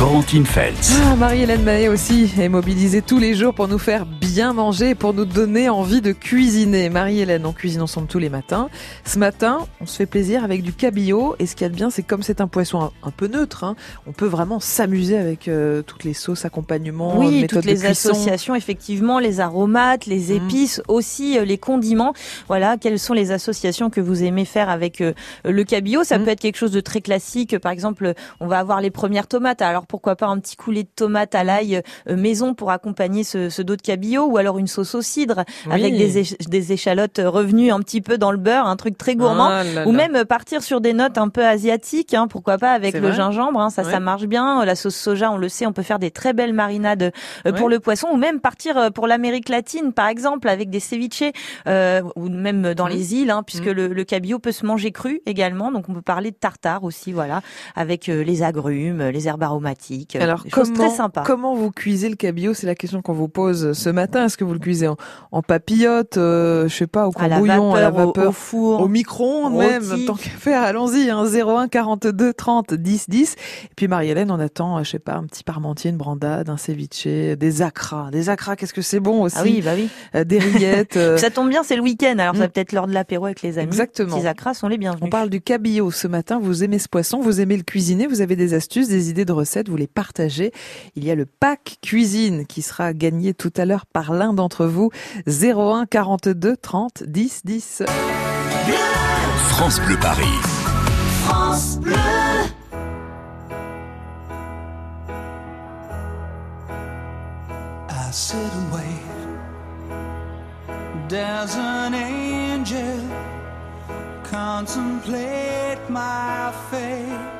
Corentine Feltz. Ah, Marie-Hélène Maé aussi est mobilisée tous les jours pour nous faire bien manger et pour nous donner envie de cuisiner. Marie-Hélène, on cuisine ensemble tous les matins. Ce matin, on se fait plaisir avec du cabillaud et ce qu'il y a de bien, c'est comme c'est un poisson un, peu neutre, hein, on peut vraiment s'amuser avec euh, toutes les sauces, accompagnements, oui, méthodes toutes les de associations, effectivement, les aromates, les Mm. épices, aussi euh, les condiments. Voilà, quelles sont les associations que vous aimez faire avec euh, le cabillaud? Ça Mm. peut être quelque chose de très classique. Par exemple, on va avoir les premières tomates. Alors pourquoi pas un petit coulis de tomates à l'ail euh, maison pour accompagner ce, ce dos de cabillaud, ou alors une sauce au cidre Oui. avec des, éch- des échalotes revenues un petit peu dans le beurre, un truc très gourmand. Ah là Ou même euh, partir sur des notes un peu asiatiques, hein, pourquoi pas avec le gingembre, hein, ça, Ouais. ça marche bien. La sauce soja, on le sait, on peut faire des très belles marinades euh, pour Ouais. le poisson, ou même partir euh, pour l'Amérique latine, par exemple, avec des ceviches, euh, ou même dans Mhm. les îles, hein, puisque Mhm. le, le cabillaud peut se manger cru également. Donc on peut parler de tartare aussi, voilà, avec euh, les agrumes, les herbes aromatiques, Alors, comment, très comment vous cuisez le cabillaud? C'est la question qu'on vous pose ce matin. Est-ce que vous le cuisez en, en papillote, euh, je sais pas, au à la courbouillon, vapeur, à la vapeur au, four. Au micro-ondes même, tant qu'à faire, allons-y, hein, 01 42 30 10 10. Et puis Marie-Hélène, on attend, euh, je sais pas, un petit parmentier, une brandade, un ceviche, des acras. Des acras, qu'est-ce que c'est bon aussi? Ah oui, bah oui. Euh, Des rillettes. euh, Ça tombe bien, c'est le week-end, alors ça Mm. va peut-être l'heure de l'apéro avec les amis. Exactement. Petits acras sont les bienvenus. on parle du cabillaud ce matin. Vous aimez ce poisson, vous aimez le cuisiner, vous avez des astuces, des idées de recettes, vous les partagez. Il y a le pack cuisine qui sera gagné tout à l'heure par l'un d'entre vous. 01 42 30 10 10. France Bleu Paris. I sit and wait. There's an angel contemplate my fate.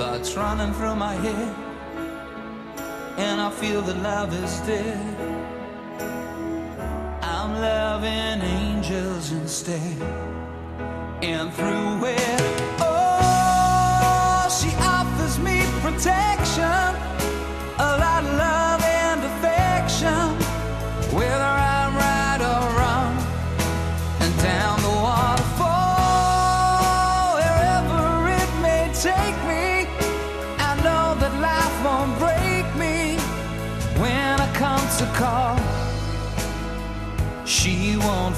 thoughts running through my head, and I feel that love is dead, I'm loving angels instead. And through it, oh, she offers me protection, a lot of love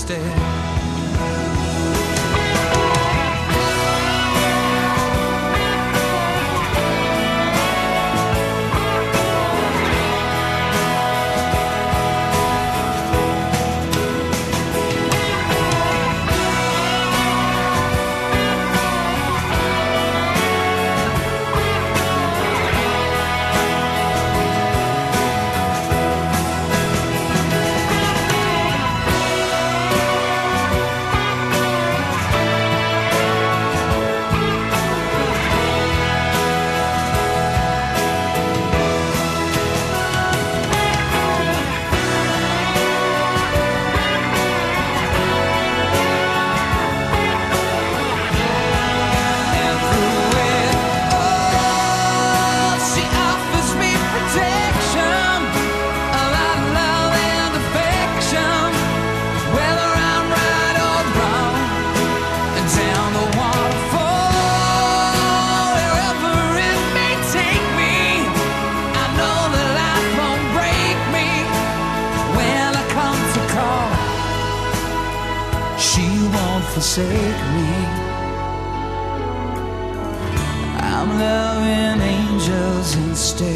instead. Forsake me. I'm loving angels instead.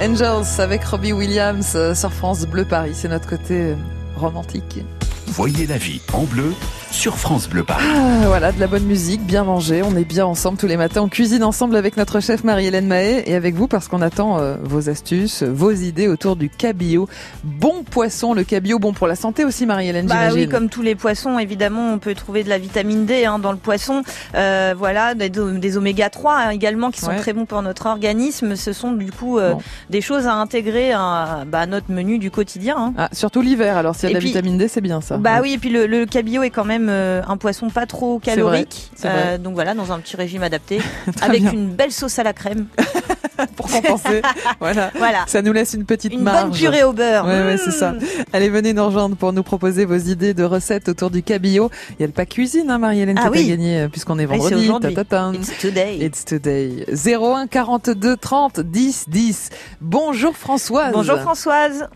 Angels avec Robbie Williams euh, sur France Bleu Paris. C'est notre côté euh, romantique. Voyez la vie en bleu sur France Bleu Paris. Ah, voilà, de la bonne musique, bien manger. On est bien ensemble tous les matins. On cuisine ensemble avec notre chef Marie-Hélène Mahé et avec vous parce qu'on attend euh, vos astuces, vos idées autour du cabillaud. Bon poisson, le cabillaud, bon pour la santé aussi, Marie-Hélène, Bah j'imagine. oui, comme tous les poissons, évidemment, on peut trouver de la vitamine D hein, dans le poisson. Euh, voilà, des, des oméga 3 hein, également qui sont Ouais. très bons pour notre organisme. Ce sont du coup euh, Bon. des choses à intégrer à, bah, à notre menu du quotidien. hein. Ah, surtout l'hiver, alors s'il y a de la puis- vitamine D, c'est bien ça. Bah oui, et puis le, le cabillaud est quand même euh, un poisson pas trop calorique. vrai. Euh, donc voilà, dans un petit régime adapté, avec bien. une belle sauce à la crème. pour compenser. voilà. Voilà, Ça nous laisse une petite une marge. bonne purée au beurre. Ouais, ouais, c'est ça. Mmh. Allez, venez nous rejoindre pour nous proposer vos idées de recettes autour du cabillaud. Il y a le pack cuisine, hein, Marie-Hélène, Ah t'as oui. gagné euh, puisqu'on est Oui, c'est vendredi. aujourd'hui. Ta-ta-ta. It's today. It's today. 01 42 30 10 10. Bonjour Françoise. Bonjour Françoise.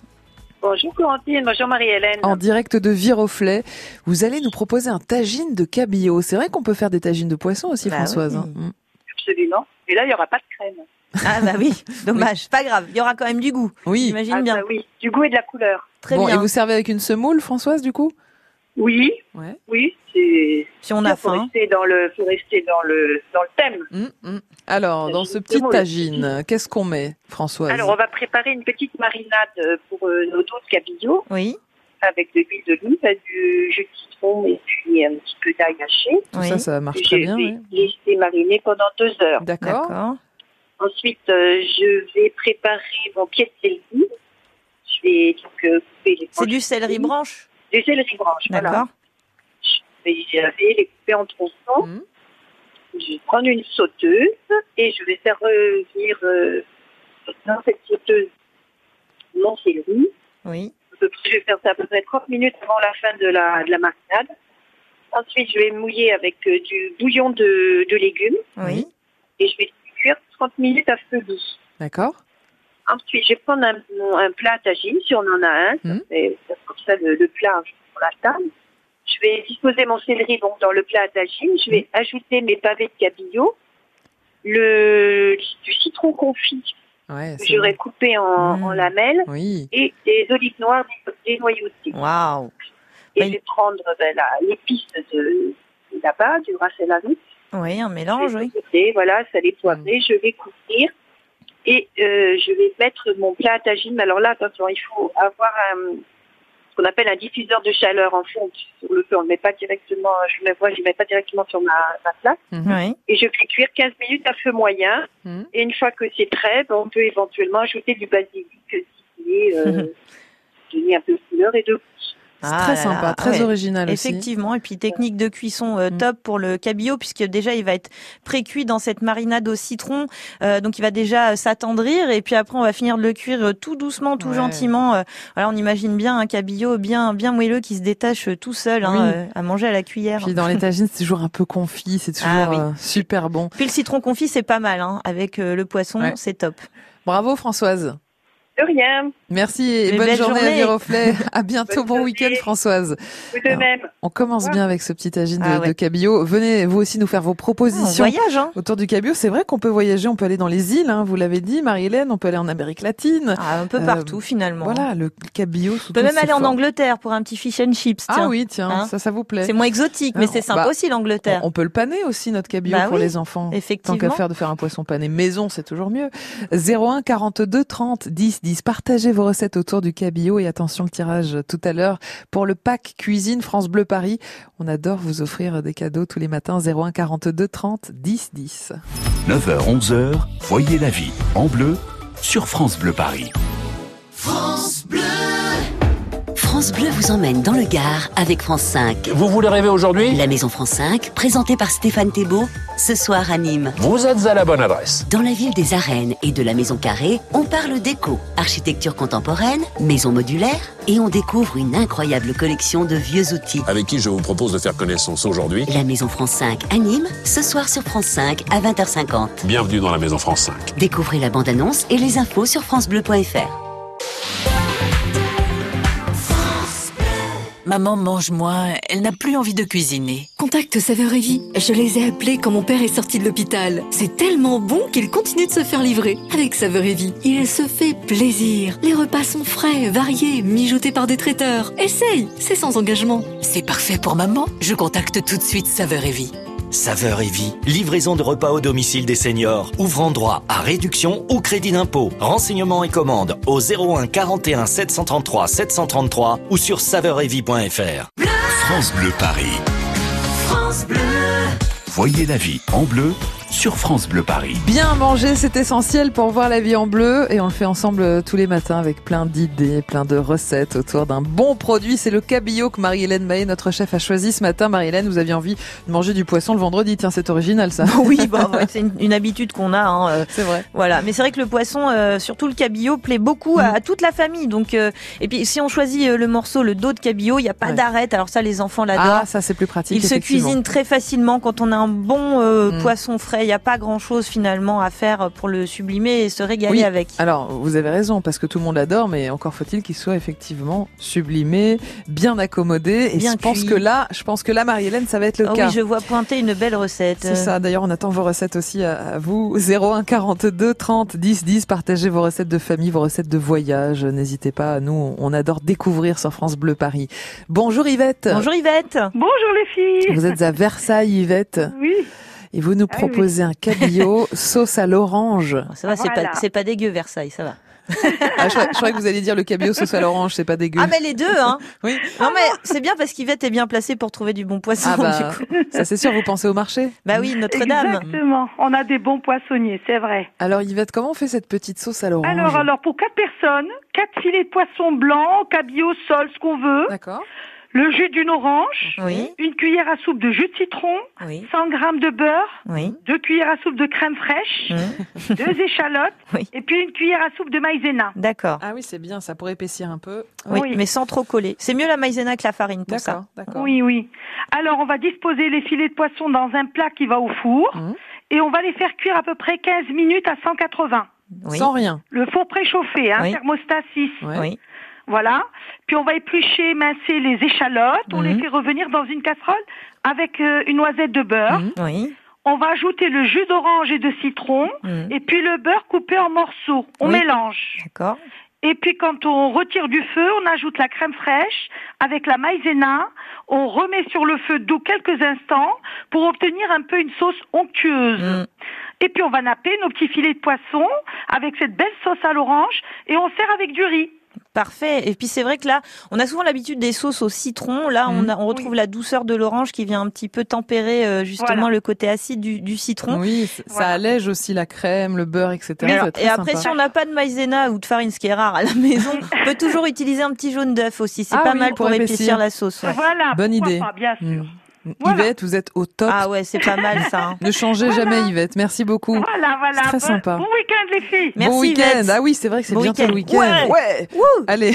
Bonjour Corentine, bonjour Marie-Hélène. En direct de Viroflay, vous allez nous proposer un tagine de cabillaud. C'est vrai qu'on peut faire des tagines de poisson aussi, Bah Françoise. oui. hein. Absolument. Et là, il n'y aura pas de crème. Ah bah oui, dommage, pas grave. Il y aura quand même du goût. Oui. J'imagine Ah, bien. bah oui, du goût et de la couleur. Très bon, bien. et vous servez avec une semoule, Françoise, du coup? Oui, Ouais. oui, c'est. Si on a faut faim. rester dans le, faut rester dans le, dans le thème. Mm, mm. Alors, dans ce petit tagine, qu'est-ce qu'on met, Françoise? Alors, on va préparer une petite marinade pour euh, nos dos de cabillaud Oui, avec de l'huile d'olive, du jus de citron et puis un petit peu d'ail haché. Tout oui. ça, ça marche Je très vais bien. ouais. laisser mariner pendant deux heures. D'accord. Ensuite, euh, je vais préparer mon pied de céleri. Je vais donc euh, couper les C'est du céleri branche, du céleri branche. Voilà. Je vais laver, les couper en tronçons. Mhm. Je vais prendre une sauteuse et je vais faire revenir euh, dans cette sauteuse mon céleri. Oui, Je vais faire ça à peu près 30 minutes avant la fin de la, de la marinade. Ensuite, je vais mouiller avec euh, du bouillon de, de légumes oui, et je vais cuire 30 minutes à feu doux. D'accord. Ensuite, je vais prendre un, un plat à tagine, si on en a un. C'est c'est comme ça le, le plat sur la table. Je vais disposer mon céleri donc, dans le plat à tagine. Je vais ajouter mes pavés de cabillaud, le, du citron confit Ouais, que j'aurais bon. coupé en, en lamelles Oui. et des olives noires dé- dénoyautées. waouh. Et Oui. je vais prendre ben, l'épice de, de là-bas, du racellaris. Oui, un mélange, oui. Et voilà, ça les poivré, je vais couvrir et euh, je vais mettre mon plat à tagine. Mais alors là, attention, il faut avoir un, ce qu'on appelle un diffuseur de chaleur en fond sur le feu. On ne le met pas directement, je le vois, je le mets pas directement sur ma, ma plaque. Mhm. Oui, Et je fais cuire 15 minutes à feu moyen. Mhm. Et une fois que c'est prêt, ben, on peut éventuellement ajouter du basilic si euh, donner un peu de couleur et de goût. C'est Ah très là sympa, là, très ouais. original aussi. Effectivement, et puis technique de cuisson euh, Mm. top pour le cabillaud puisque déjà il va être pré-cuit dans cette marinade au citron, euh, donc il va déjà euh, s'attendrir et puis après on va finir de le cuire euh, tout doucement, tout Ouais. gentiment. voilà, on imagine bien un cabillaud bien bien moelleux qui se détache tout seul hein, Oui. à manger à la cuillère. Puis dans les tagines, c'est toujours un peu confit, c'est toujours Ah oui. euh, super bon. Puis le citron confit c'est pas mal hein, avec le poisson, Ouais. c'est top. Bravo Françoise. De rien, Merci et Mais bonne journée, à journée. Viroflay. À bientôt, Bonne bon week-end Françoise. vous de Alors, même. On commence Ouais. bien avec ce petit tagine de, Ah ouais. de cabillaud. Venez vous aussi nous faire vos Ah, on propositions. voyage hein. Autour du cabillaud, c'est vrai qu'on peut voyager, on peut aller dans les îles, hein, vous l'avez dit, Marie-Hélène, on peut aller en Amérique latine. Ah, un peu Euh, partout finalement. Voilà, le cabillaud sous On peut même aller en. Angleterre pour un petit fish and chips. Ah tiens. oui, tiens, Hein ça, ça vous plaît. C'est moins exotique, mais Alors, c'est sympa bah, aussi l'Angleterre. On, on peut le paner aussi, notre cabillaud, Bah pour oui, les enfants. Tant Effectivement. qu'à faire de faire un poisson pané maison, c'est toujours mieux. 01 42 30 10 10. Partagez vos recettes autour du cabillaud et attention le tirage tout à l'heure pour le pack cuisine France Bleu Paris. On adore vous offrir des cadeaux tous les matins. 01 42 30 10 10. 9h, 11h, voyez la vie en bleu sur France Bleu Paris. France Bleu vous emmène dans le Gard avec France 5. Vous voulez rêver aujourd'hui La Maison France 5, présentée par Stéphane Thébault, ce soir à Nîmes. Vous êtes à la bonne adresse. Dans la ville des arènes et de la Maison Carrée, on parle déco, architecture contemporaine, maison modulaire et on découvre une incroyable collection de vieux outils. avec qui je vous propose de faire connaissance aujourd'hui. La Maison France 5 à Nîmes, ce soir sur France 5 à 20h50. Bienvenue dans la Maison France 5. Découvrez la bande-annonce et les infos sur francebleu.fr. Maman mange moins, elle n'a plus envie de cuisiner. Contacte Saveur et Vie. Je les ai appelés quand mon père est sorti de l'hôpital. C'est tellement bon qu'il continue de se faire livrer. Avec Saveur et Vie, il se fait plaisir. Les repas sont frais, variés, mijotés par des traiteurs. Essaye, c'est sans engagement. C'est parfait pour maman. Je contacte tout de suite Saveur et Vie. Saveur et vie. Livraison de repas au domicile des seniors. Ouvrant droit à réduction ou crédit d'impôt. Renseignements et commandes au 01 41 733 733 ou sur saveuretvie.fr. France Bleu Paris. France Bleu. Voyez la vie en bleu sur France Bleu Paris. Bien manger, c'est essentiel pour voir la vie en bleu et on le fait ensemble euh, tous les matins avec plein d'idées, plein de recettes autour d'un bon produit. C'est le cabillaud que Marie-Hélène Mahé, notre chef, a choisi ce matin. Marie-Hélène, vous aviez envie de manger du poisson le vendredi. Tiens, c'est original ça. Oui, bah, ouais, c'est une, une habitude qu'on a. Hein, euh, C'est vrai. Voilà, mais c'est vrai que le poisson, euh, surtout le cabillaud, plaît beaucoup à, à toute la famille. Donc, euh, et puis si on choisit le morceau, le dos de cabillaud, il n'y a pas Ouais. d'arête. Alors ça, les enfants l'adorent. Ah, ça c'est plus pratique. Il se cuisine très facilement quand on a un bon euh, Mm. poisson frais. Il n'y a pas grand chose finalement à faire pour le sublimer et se régaler Oui. avec. Alors, vous avez raison, parce que tout le monde l'adore, mais encore faut-il qu'il soit effectivement sublimé, bien accommodé. Et Bien je pense que là, je pense que là, Marie-Hélène, ça va être le Ah cas. oui, je vois pointer une belle recette. C'est ça. D'ailleurs, on attend vos recettes aussi à, à vous. 01 42 30 10 10. Partagez vos recettes de famille, vos recettes de voyage. N'hésitez pas. Nous, on adore découvrir sur France Bleu Paris. Bonjour Yvette. Bonjour Yvette. Bonjour les filles. Vous êtes à Versailles, Yvette. Oui. Et vous nous Ah oui. proposez un cabillaud sauce à l'orange. Ça va, c'est Voilà. pas, c'est pas dégueu Versailles, ça va. Ah, je, croyais, je croyais que vous alliez dire le cabillaud sauce à l'orange, c'est pas dégueu. Ah mais les deux, hein. Oui. Non mais c'est bien parce qu'Yvette est bien placée pour trouver du bon poisson. Ah bah, du coup. ça c'est sûr, vous pensez au marché bah oui, Notre-Dame. Exactement. On a des bons poissonniers, c'est vrai. Alors Yvette, comment on fait cette petite sauce à l'orange? Alors, alors pour quatre personnes, quatre filets de poisson blanc, cabillaud, sol, ce qu'on veut, D'accord. Le jus d'une orange, Oui, une cuillère à soupe de jus de citron, oui, 100 grammes de beurre, oui. deux cuillères à soupe de crème fraîche, Hum, deux échalotes, Oui. et puis une cuillère à soupe de maïzena. D'accord. Ah oui, c'est bien, ça pourrait épaissir un peu. Oui, Oui. mais sans trop coller. C'est mieux la maïzena que la farine pour ça. Oui, oui. Alors, on va disposer les filets de poisson dans un plat qui va au four, Mhm. et on va les faire cuire à peu près 15 minutes à 180. Oui, Sans rien. Le four préchauffé, hein, Oui. thermostat 6. Ouais. oui, Voilà. Puis on va éplucher, mincer les échalotes. On Mhm. les fait revenir dans une casserole avec euh, une noisette de beurre. Mhm. oui. On va ajouter le jus d'orange et de citron. Hum, Et puis le beurre coupé en morceaux. On Oui. mélange. D'accord. Et puis quand on retire du feu, on ajoute la crème fraîche avec la maïzena. On remet sur le feu doux quelques instants pour obtenir un peu une sauce onctueuse. Et puis on va napper nos petits filets de poisson avec cette belle sauce à l'orange et on sert avec du riz. Parfait. Et puis c'est vrai que là, on a souvent l'habitude des sauces au citron. Là, on, Mhm. a- on retrouve la douceur de l'orange qui vient un petit peu tempérer euh, justement Voilà. le côté acide du, du citron. Oui, ça allège aussi la crème, le beurre, etc. Alors- et après, sympa. si on n'a pas de maïzena ou de farine, ce qui est rare à la maison, on peut toujours utiliser un petit jaune d'œuf aussi. C'est Ah pas oui, mal pour pour, épaissir. la sauce. ouais. Voilà. Bonne idée. pas, bien sûr. Mm. Voilà. Yvette, vous êtes au top. Ah ouais, c'est pas mal ça. hein. Ne changez Voilà. jamais Yvette. Merci beaucoup. Voilà, voilà. C'est très Bon- sympa. Bon week-end les filles. Merci, bon week-end. Ah oui, c'est vrai que c'est Bon bientôt le week-end. Ouais. Allez,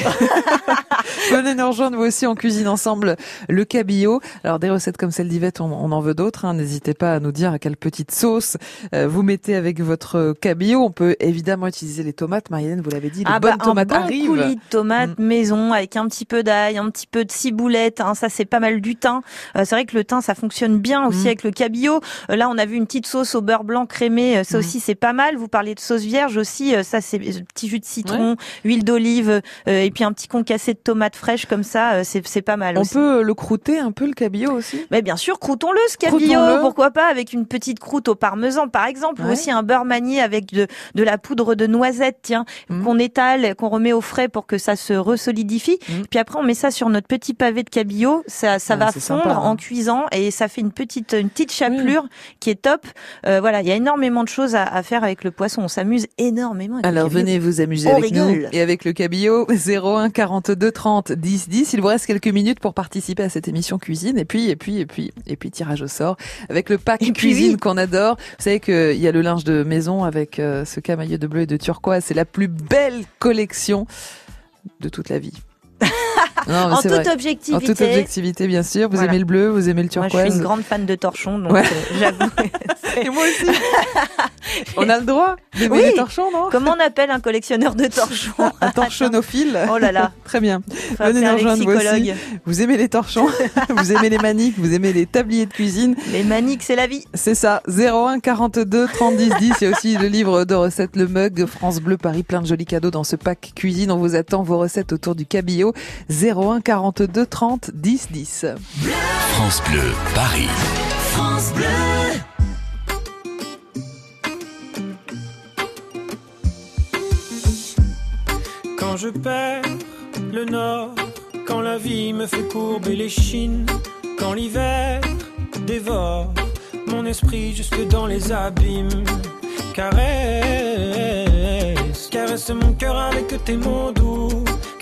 venez nous rejoindre vous aussi. On cuisine ensemble le cabillaud. Alors des recettes comme celle d'Yvette, on, on en veut d'autres. hein. N'hésitez pas à nous dire à quelle petite sauce euh, vous mettez avec votre cabillaud. On peut évidemment utiliser les tomates. Marianne, vous l'avez dit, les Ah bonnes bah, tomates un bon arrivent. coulis de tomates maison avec un petit peu d'ail, un petit peu de ciboulette. Hein, ça c'est pas mal du thym. Euh, c'est vrai que le thym ça fonctionne bien aussi Mm. avec le cabillaud. Euh, là on a vu une petite sauce au beurre blanc crémé. Euh, ça Mm. aussi c'est pas mal. Vous parlez de sauce vierge aussi. Euh, ça c'est euh, petit jus de citron, huile d'olive et puis un petit concassé de tomates fraîches comme ça. c'est pas mal. On aussi. peut le croûter un peu le cabillaud aussi? Mais bien sûr, croûtons-le ce cabillaud, pourquoi pas avec une petite croûte au parmesan par exemple, ou aussi un beurre manié avec de, de la poudre de noisette, tiens, Mm. qu'on étale, qu'on remet au frais pour que ça se resolidifie. Puis après on met ça sur notre petit pavé de cabillaud, ça, ça Ah, va fondre sympa, hein. en cuisant et ça fait une petite une petite chapelure qui est top. Euh, voilà, il y a énormément de choses à, à faire avec le poisson, on s'amuse énormément. Avec Alors venez vous amuser On avec nous et avec le cabillaud 01 42 30 10 10. Il vous reste quelques minutes pour participer à cette émission cuisine et puis et puis et puis et puis tirage au sort avec le pack Et cuisine oui. qu'on adore. Vous savez qu'il y a le linge de maison avec euh, ce camailleux de bleu et de turquoise. C'est la plus belle collection de toute la vie. Non, en toute vrai. objectivité. En toute objectivité, bien sûr. Vous Voilà. aimez le bleu, vous aimez le Moi, je turquoise. suis une grande fan de torchons, donc Ouais. euh, j'avoue. Et moi aussi. On a le droit d'aimer Oui. les torchons, non? Comment on appelle un collectionneur de torchons? Un torchonophile. Oh là là. Très bien. Venez nous rejoindre vous aussi. Vous aimez les torchons, vous aimez les maniques, vous aimez les tabliers de cuisine. Les maniques, c'est la vie. C'est ça, 01 42 30 10 10. Il y a aussi le livre de recettes, le mug France Bleu Paris, plein de jolis cadeaux dans ce pack cuisine. On vous attend vos recettes autour du cabillaud. 01 42 30 10 10. France Bleu, Paris. France Bleu. Quand je perds le nord, quand la vie me fait courber les chines, quand l'hiver dévore mon esprit jusque dans les abîmes, caresse, caresse mon cœur avec tes mots doux,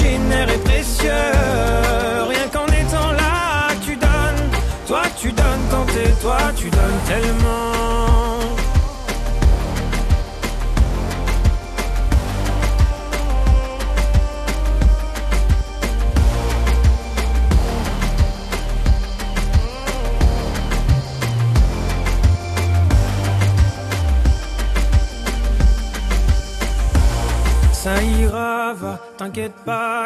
Génères est précieux. Rien qu'en étant là, tu donnes. Toi, tu donnes quand t'es toi, tu donnes tellement. Ça ira, va, t'inquiète pas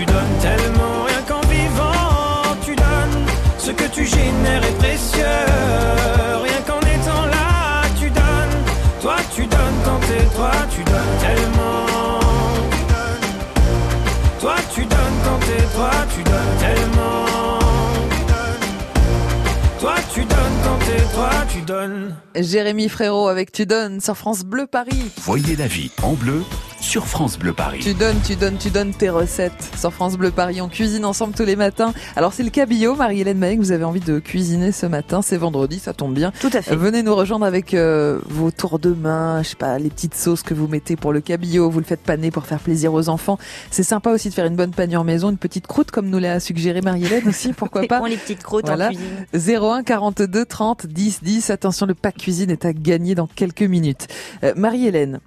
Tu donnes tellement. Rien qu'en vivant, tu donnes. Ce que tu génères est précieux. Jérémy Frérot avec Tu donnes sur France Bleu Paris. Voyez la vie en bleu sur France Bleu Paris. Tu donnes, tu donnes, tu donnes tes recettes sur France Bleu Paris. On cuisine ensemble tous les matins. Alors c'est le cabillaud, Marie-Hélène Maïc, vous avez envie de cuisiner ce matin. C'est vendredi, ça tombe bien. Tout à fait. Venez nous rejoindre avec euh, vos tours de main, je sais pas, les petites sauces que vous mettez pour le cabillaud. Vous le faites paner pour faire plaisir aux enfants. C'est sympa aussi de faire une bonne panure maison, une petite croûte comme nous l'a suggéré Marie-Hélène aussi, pourquoi pas. Les petites croûtes Voilà. en cuisine. 01 42 30 10 10. Attention, le pack cuisine est à gagner dans quelques minutes. Euh, Marie-Hélène.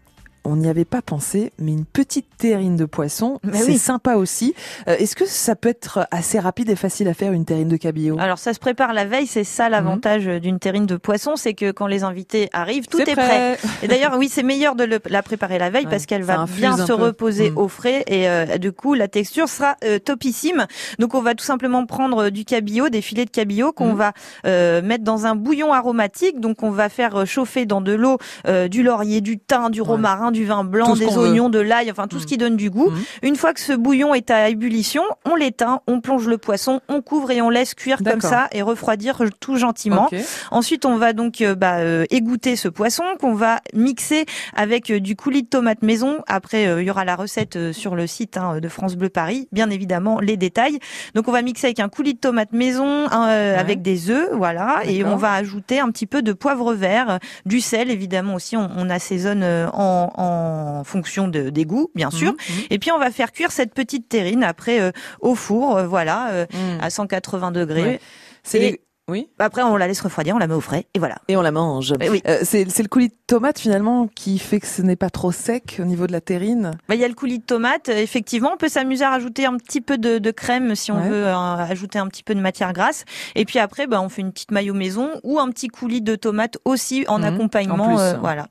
On n'y avait pas pensé, mais une petite terrine de poisson, c'est oui. sympa aussi. Euh, Est-ce que ça peut être assez rapide et facile à faire une terrine de cabillaud? Alors ça se prépare la veille, c'est ça l'avantage d'une terrine de poisson, c'est que quand les invités arrivent, tout est prêt. prêt. Et d'ailleurs, oui, c'est meilleur de le- la préparer la veille Ouais, parce qu'elle va bien se peu. reposer Mm. au frais et euh, du coup la texture sera euh, topissime. Donc on va tout simplement prendre euh, du cabillaud, des filets de cabillaud qu'on Mm. va euh, mettre dans un bouillon aromatique. Donc on va faire euh, chauffer dans de l'eau euh, du laurier, du thym, du romarin, du vin blanc, des veut. oignons, de l'ail, enfin tout ce qui donne du goût. Mm. Une fois que ce bouillon est à ébullition, on l'éteint, on plonge le poisson, on couvre et on laisse cuire comme ça et refroidir tout gentiment. Ensuite, on va donc euh, bah, euh, égoutter ce poisson qu'on va mixer avec euh, du coulis de tomate maison. Après, euh, il y aura la recette sur le site hein, de France Bleu Paris, bien évidemment les détails. Donc, on va mixer avec un coulis de tomate maison, hein, euh, Ouais. avec des œufs, voilà, et on va ajouter un petit peu de poivre vert, du sel évidemment aussi. On, on assaisonne en, en fonction de, des goûts, bien sûr. Mhm, mhm. Et puis on va faire cuire cette petite terrine après euh, au four, euh, voilà, euh, à 180 degrés. Ouais. C'est Oui. Après, on la laisse refroidir, on la met au frais, et voilà. Et on la mange. Eh oui. Euh, c'est c'est le coulis de tomate finalement qui fait que ce n'est pas trop sec au niveau de la terrine. Bah, Il y a le coulis de tomate, euh, effectivement. On peut s'amuser à rajouter un petit peu de, de crème si on Ouais. veut euh, ajouter un petit peu de matière grasse. Et puis après, bah, on fait une petite mayo maison ou un petit coulis de tomate aussi en Mhm. accompagnement. En plus. euh, voilà.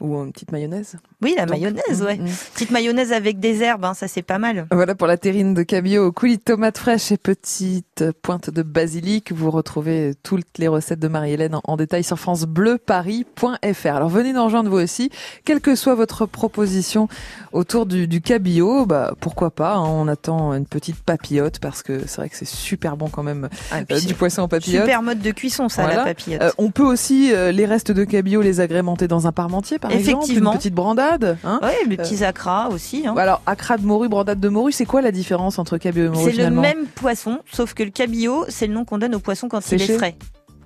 Ou une petite mayonnaise. Oui, la Donc, mayonnaise, mhm, ouais. mhm. Petite mayonnaise avec des herbes, hein, ça c'est pas mal. Voilà pour la terrine de cabillaud au coulis de tomate fraîche et petite pointe de basilic. Vous retrouvez toutes les recettes de Marie-Hélène en, en détail sur francebleuparis.fr. Alors venez nous rejoindre vous aussi, quelle que soit votre proposition autour du, du cabillaud, bah pourquoi pas. hein, on attend une petite papillote parce que c'est vrai que c'est super bon quand même Ah, euh, du poisson en papillote. Super mode de cuisson, ça, la papillote. Euh, on peut aussi euh, les restes de cabillaud les agrémenter dans un parmentier par exemple, une petite brandade. Hein ouais, les petits acras aussi. Hein. alors, acra de morue, brandade de morue, c'est quoi la différence entre cabillaud et morue C'est le même poisson, sauf que le cabillaud, c'est le nom qu'on donne au poisson quand il est frais.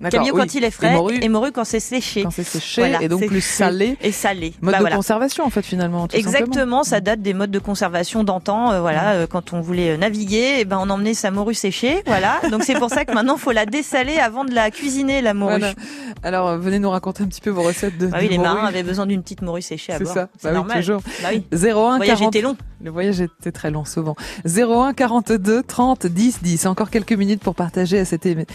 Cabillaud oui. quand il est frais Et morue- et morue quand c'est séché. Quand c'est séché Voilà, et donc plus salé. Et salé. Mode Bah de voilà. conservation en fait finalement. tout simplement. Exactement, ça date des modes de conservation d'antan. euh, voilà, euh, quand on voulait euh, naviguer, eh ben on emmenait sa morue séchée. Voilà, donc c'est pour ça que maintenant faut la dessaler avant de la cuisiner la morue. Voilà. Alors, euh, venez nous raconter un petit peu vos recettes de. Bah oui, de les morue. marins avaient besoin d'une petite morue séchée à C'est ça. Bah oui, normal. toujours. Bah oui. 01 Le voyage 40 était long. Le voyage était très long souvent. 01 42 30 10 10. Encore quelques minutes pour partager à cette émi-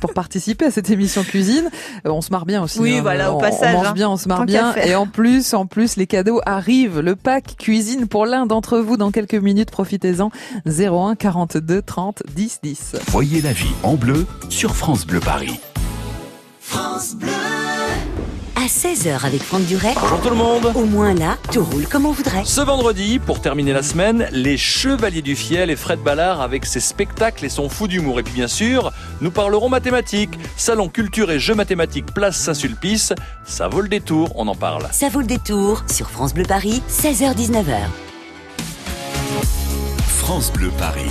pour participer à cette émission cuisine. Euh, on se marre bien aussi. Oui, hein. voilà, au on, passage, On mange hein. bien, on se marre bien. Et en plus, en plus, les cadeaux arrivent. Le pack cuisine pour l'un d'entre vous dans quelques minutes. Profitez-en. 01 42 30 10 10. Voyez la vie en bleu sur France Bleu Paris. France Bleu. À 16h avec Franck Duret. Bonjour tout le monde. Au moins là, tout roule comme on voudrait. Ce vendredi, pour terminer la semaine, les Chevaliers du Fiel et Fred Ballard avec ses spectacles et son fou d'humour. Et puis bien sûr, nous parlerons mathématiques. Salon culture et jeux mathématiques Place Saint-Sulpice. Ça vaut le détour, on en parle. Ça vaut le détour sur France Bleu Paris, 16h-19h. France Bleu Paris.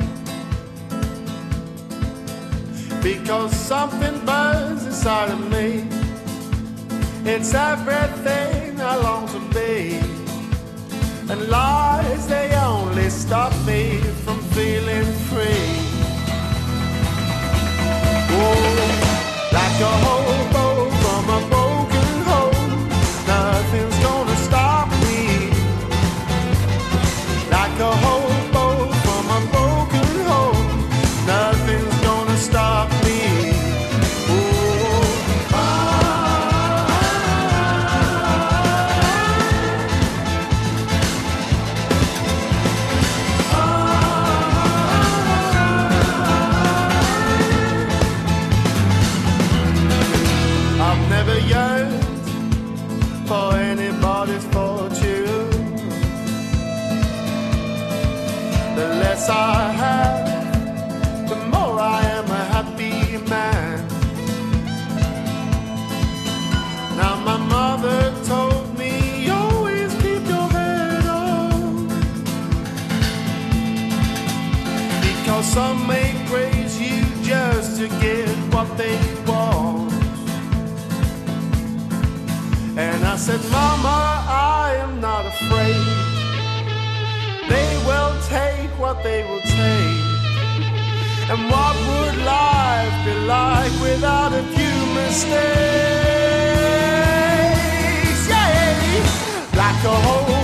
Because something burns inside of me. It's everything I long to be. And lies, they only stop me from feeling free. Oh, like a hobo And what would life be like without a few mistakes? Yeah, like a hobo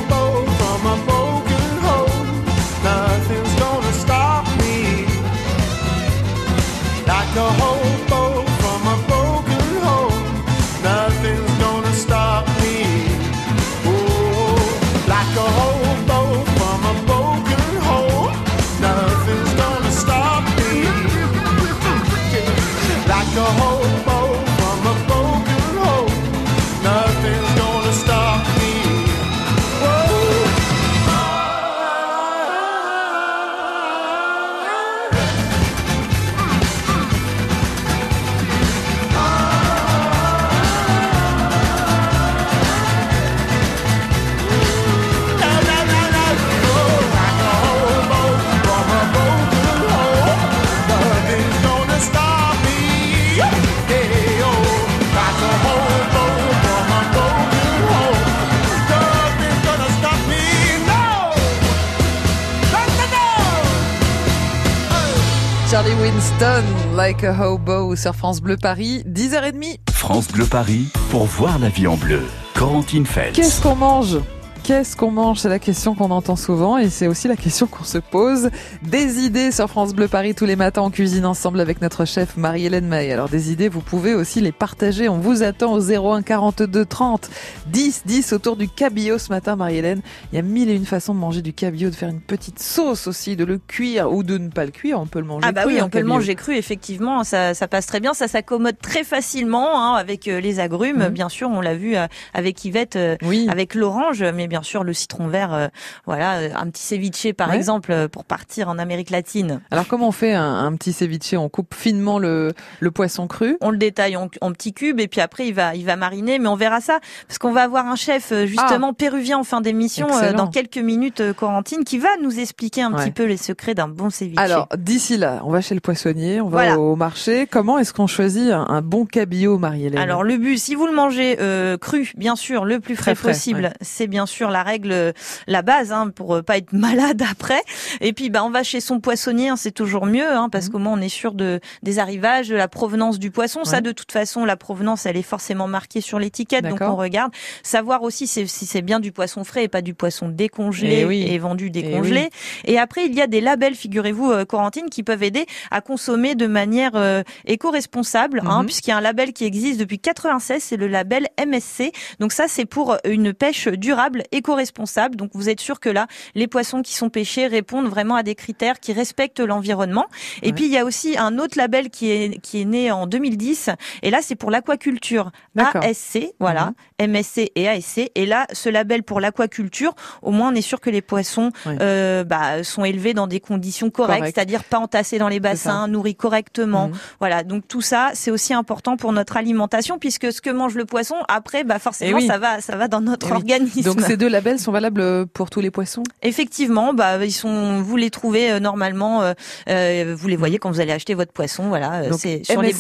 Shirley Winston, Like a Hobo sur France Bleu Paris, 10h30. France Bleu Paris pour voir la vie en bleu. Corentine. Qu'est-ce qu'on mange? Qu'est-ce qu'on mange? C'est la question qu'on entend souvent et c'est aussi la question qu'on se pose. Des idées sur France Bleu Paris tous les matins en cuisine ensemble avec notre chef Marie-Hélène May. Alors des idées, vous pouvez aussi les partager. On vous attend au 01 42 30 10 10 autour du cabillaud ce matin Marie-Hélène. Il y a mille et une façons de manger du cabillaud, de faire une petite sauce aussi, de le cuire ou de ne pas le cuire. On peut le manger Ah bah cru, oui, on peut le manger cru, effectivement, ça, ça passe très bien, ça s'accommode très facilement hein, avec euh, les agrumes, Mhm. bien sûr, on l'a vu euh, avec Yvette, euh, avec l'orange, mais bien sûr le citron vert, euh, voilà, euh, un petit ceviche par Ouais. exemple euh, pour partir en Amérique latine. Alors comment on fait un, un petit ceviche? On coupe finement le, le poisson cru? On le détaille en, en petits cubes et puis après il va il va mariner, mais on verra ça parce qu'on va avoir un chef euh, justement péruvien en fin d'émission euh, Ah. Dans quelques minutes, Corentine, qui va nous expliquer un Ouais. petit peu les secrets d'un bon ceviche. Alors, d'ici là, on va chez le poissonnier, on va Voilà. au marché. Comment est-ce qu'on choisit un, un bon cabillaud, Marie-Hélène? Alors le but, si vous le mangez euh, cru, bien sûr, le plus frais, possible, ouais. c'est bien sûr la règle, euh, la base, hein, pour euh, pas être malade après. Et puis, bah, on va chez son poissonnier, hein, c'est toujours mieux, hein, parce qu'au moins on est sûr de des arrivages, de la provenance du poisson. Ça, de toute façon, la provenance, elle est forcément marquée sur l'étiquette, donc on regarde. Savoir aussi si c'est bien du poisson frais et pas du poisson décongelé Eh oui. et vendu Eh décongelé. oui. Et après, il y a des labels, figurez-vous, euh, Corentine, qui peuvent aider à consommer de manière euh, éco-responsable, hein, Mhm. puisqu'il y a un label qui existe depuis 96, c'est le label MSC. Donc ça, c'est pour une pêche durable, éco-responsable. Donc vous êtes sûr que là, les poissons qui sont pêchés répondent vraiment à des critères qui respectent l'environnement. Et Ouais. puis il y a aussi un autre label qui est qui est né en 2010. Et là, c'est pour l'aquaculture. ASC, voilà, MSC et ASC. Et là, ce label pour l'aquaculture, au moins on est sûr que les poissons euh, bah, sont élevés dans des conditions correctes, Correct. c'est-à-dire pas entassés dans les bassins, nourris correctement. Mhm. Voilà, donc tout ça, c'est aussi important pour notre alimentation, puisque ce que mange le poisson, après, bah forcément, Eh oui. ça va, ça va dans notre Eh oui. organisme. Donc ces deux labels sont valables pour tous les poissons? Effectivement, bah ils sont, vous les trouvez euh, normalement, euh, euh, vous les voyez quand vous allez acheter votre poisson, voilà. euh, Donc c'est sur les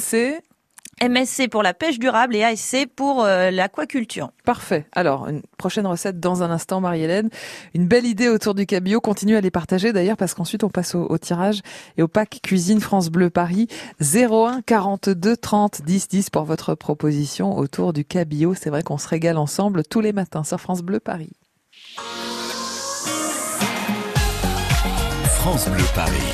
MSC, pour la pêche durable et ASC pour euh, l'aquaculture. parfait. Alors, une prochaine recette dans un instant, Marie-Hélène. Une belle idée autour du cabillaud. Continuez à les partager d'ailleurs parce qu'ensuite on passe au, au tirage et au pack Cuisine France Bleu Paris 01 42 30 10 10 pour votre proposition autour du cabillaud. C'est vrai qu'on se régale ensemble tous les matins sur France Bleu Paris. France Bleu Paris.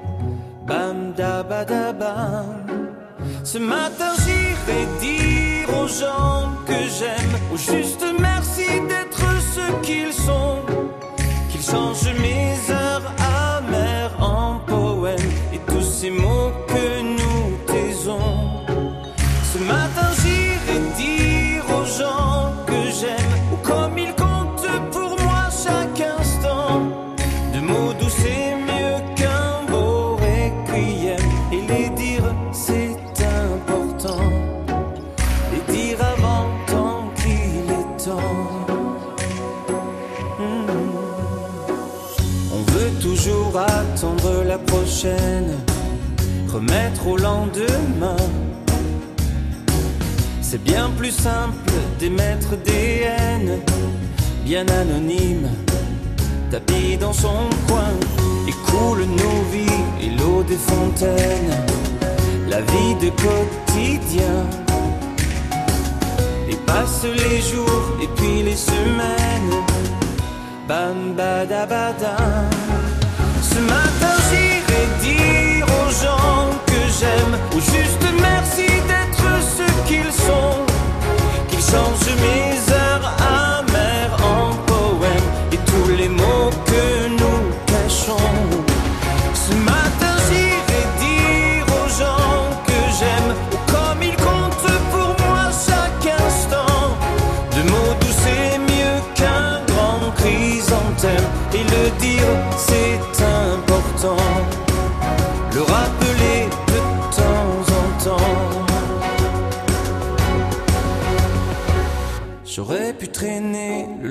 Bam da ba da bam. Ce matin j'irai dire aux gens que j'aime, au juste merci d'être ce qu'ils sont, remettre au lendemain. C'est bien plus simple d'émettre des haines, bien anonymes, tapis dans son coin, et coule nos vies et l'eau des fontaines, la vie de quotidien. Et passent les jours et puis les semaines, bam badabadam. Juste merci d'être ce qu'ils sont, qu'ils changent mes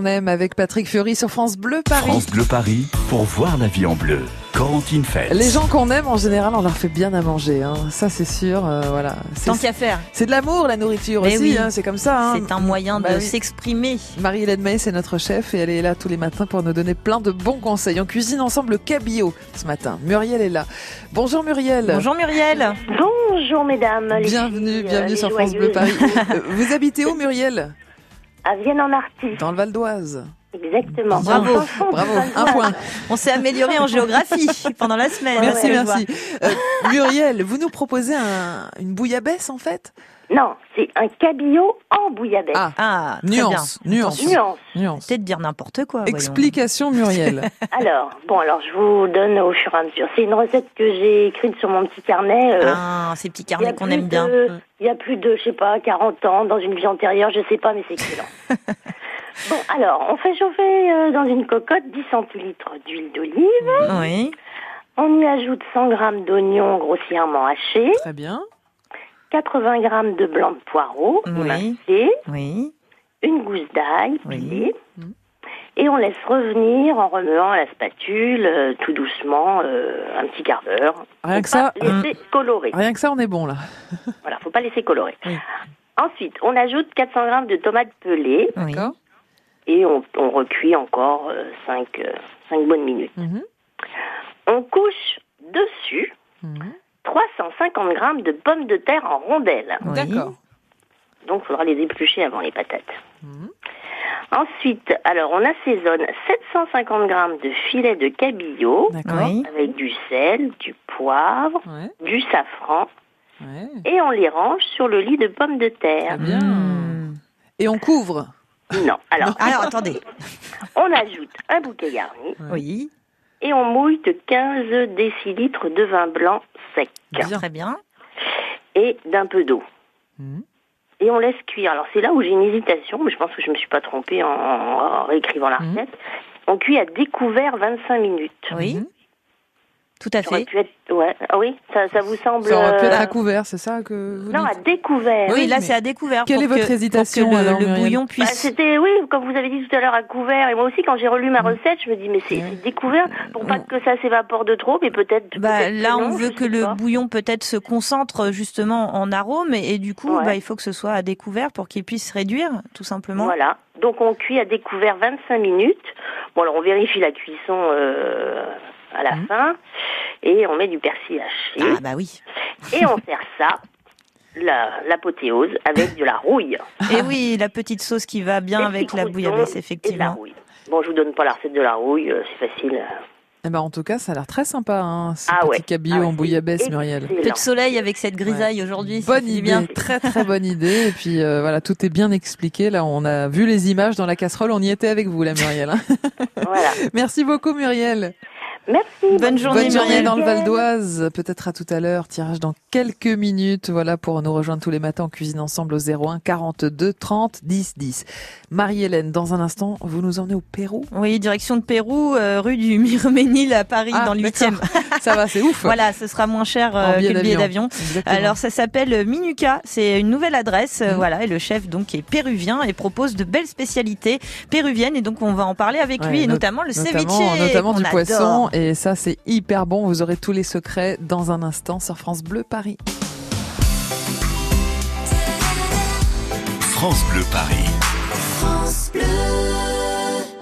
Qu'on aime avec Patrick Fury sur France Bleu Paris. France Bleu Paris pour voir la vie en bleu. Corentine Feld. Les gens qu'on aime, en général, on leur fait bien à manger. Hein. Ça, c'est sûr. euh, voilà. C'est- Tant qu'à faire. C'est de l'amour, la nourriture Eh aussi. oui. hein, c'est comme ça. hein. C'est un moyen Bah de oui. s'exprimer. Marie-Hélène May, c'est notre chef et elle est là tous les matins pour nous donner plein de bons conseils. On cuisine ensemble le cabillaud ce matin. Muriel est là. Bonjour Muriel. Bonjour Muriel. Bonjour mesdames. Bienvenue, filles, bienvenue euh, sur France Bleu. Paris. Euh, Vous habitez où Muriel? À Vienne en Artis. Dans le Val d'Oise. Exactement. Bravo, bravo, un point. On s'est amélioré en géographie pendant la semaine. Merci, Ouais, merci. Euh, Muriel, vous nous proposez un- une bouillabaisse en fait? Non, c'est un cabillaud en bouillabaisse. Ah, Ah, nuance, bien. nuance. Nuance. nuance. Peut-être dire n'importe quoi. voyons. Explication Muriel. Alors, bon, alors je vous donne au fur et à mesure. C'est une recette que j'ai écrite sur mon petit carnet. euh, Ah, ces petits carnets qu'on aime bien. de- Il y a plus de, je sais pas, 40 ans, dans une vie antérieure, je sais pas, mais c'est excellent. bon, alors, on fait chauffer euh, dans une cocotte 10 centilitres d'huile d'olive. Oui. On y ajoute 100 grammes d'oignons grossièrement hachés, Très bien. 80 grammes de blanc de poireau Oui. émincé, Oui. une gousse d'ail Oui. pilée. Et on laisse revenir en remuant à la spatule euh, tout doucement euh, un petit quart d'heure. Rien Faut que ça, laisser colorer. rien que ça, on est bon là. Voilà, faut pas laisser colorer. Oui. Ensuite, on ajoute 400 grammes de tomates pelées. D'accord. et on, on recuit encore 5, bonnes minutes. Mhm. On couche dessus Mhm. 350 grammes de pommes de terre en rondelles. Oui. D'accord. Donc, il faudra les éplucher avant les patates. Mhm. Ensuite, alors, on assaisonne 750 grammes de filets de cabillaud. Oui. avec du sel, du poivre, Ouais, du safran ouais. et on les range sur le lit de pommes de terre. bien. Et on couvre. Non, alors, Alors, attendez. on ajoute un bouquet garni Oui. et on mouille de 15 décilitres de vin blanc sec. Très bien. et d'un peu d'eau. Mhm. Et on laisse cuire. Alors c'est là où j'ai une hésitation, mais je pense que je me suis pas trompée en, en réécrivant la Mhm. recette. On cuit à découvert 25 minutes. Oui. Mhm. Tout à fait. pu être, ouais, ah oui, ça, ça vous semble Ça aurait pu être euh, à couvert, c'est ça que vous Non, à découvert. Oui, Oui, là, mais c'est à découvert. quelle pour est votre que- hésitation, pour que le, alors, le Muriel bouillon Bah, puisse. c'était oui, comme vous avez dit tout à l'heure à couvert. Et moi aussi, quand j'ai relu ma recette, je me dis mais c'est Ouais. découvert pour pas que ça s'évapore de trop, mais peut-être. Bah, là, on non, veut que le pas. bouillon peut-être se concentre justement en arôme et, et du coup, Ouais. bah, il faut que ce soit à découvert pour qu'il puisse réduire, tout simplement. Voilà. Donc on cuit à découvert 25 minutes. Bon alors on vérifie la cuisson euh, à la fin et on met du persil haché Ah bah oui. et on sert ça la l'apothéose avec de la rouille. Et oui, la petite sauce qui va bien avec la bouillabaisse, Et de la effectivement. rouille. Bon, je vous donne pas la recette de la rouille, euh, c'est facile. Eh ben, en tout cas, ça a l'air très sympa, hein, ce Ah petit ouais. cabillaud Ah ouais, en bouillabaisse. Muriel. Peu de soleil avec cette grisaille aujourd'hui. ça Bonne idée, bien. très très bonne idée. Et puis euh, voilà, tout est bien expliqué. Là, on a vu les images dans la casserole. On y était avec vous, là, Muriel. hein. Voilà. Merci beaucoup, Muriel. Merci. Bonne journée, Bonne journée dans le Val d'Oise. Peut-être à tout à l'heure. Tirage dans quelques minutes. Voilà pour nous rejoindre tous les matins en cuisine ensemble au 01 42 30 10 10. Marie-Hélène, dans un instant, vous nous emmenez au Pérou. Oui, direction de Pérou, euh, rue du Mirménil à Paris, Ah, dans le d'accord. 8e. Ça va, c'est ouf. Voilà, ce sera moins cher euh, que le billet d'avion. Alors ça s'appelle Minuca, c'est une nouvelle adresse, euh, voilà, et le chef donc est péruvien et propose de belles spécialités péruviennes et donc on va en parler avec lui et not- notamment le ceviche, notamment, notamment du adore. poisson et ça c'est hyper bon vous aurez tous les secrets dans un instant sur France Bleu Paris France Bleu Paris. France Bleu.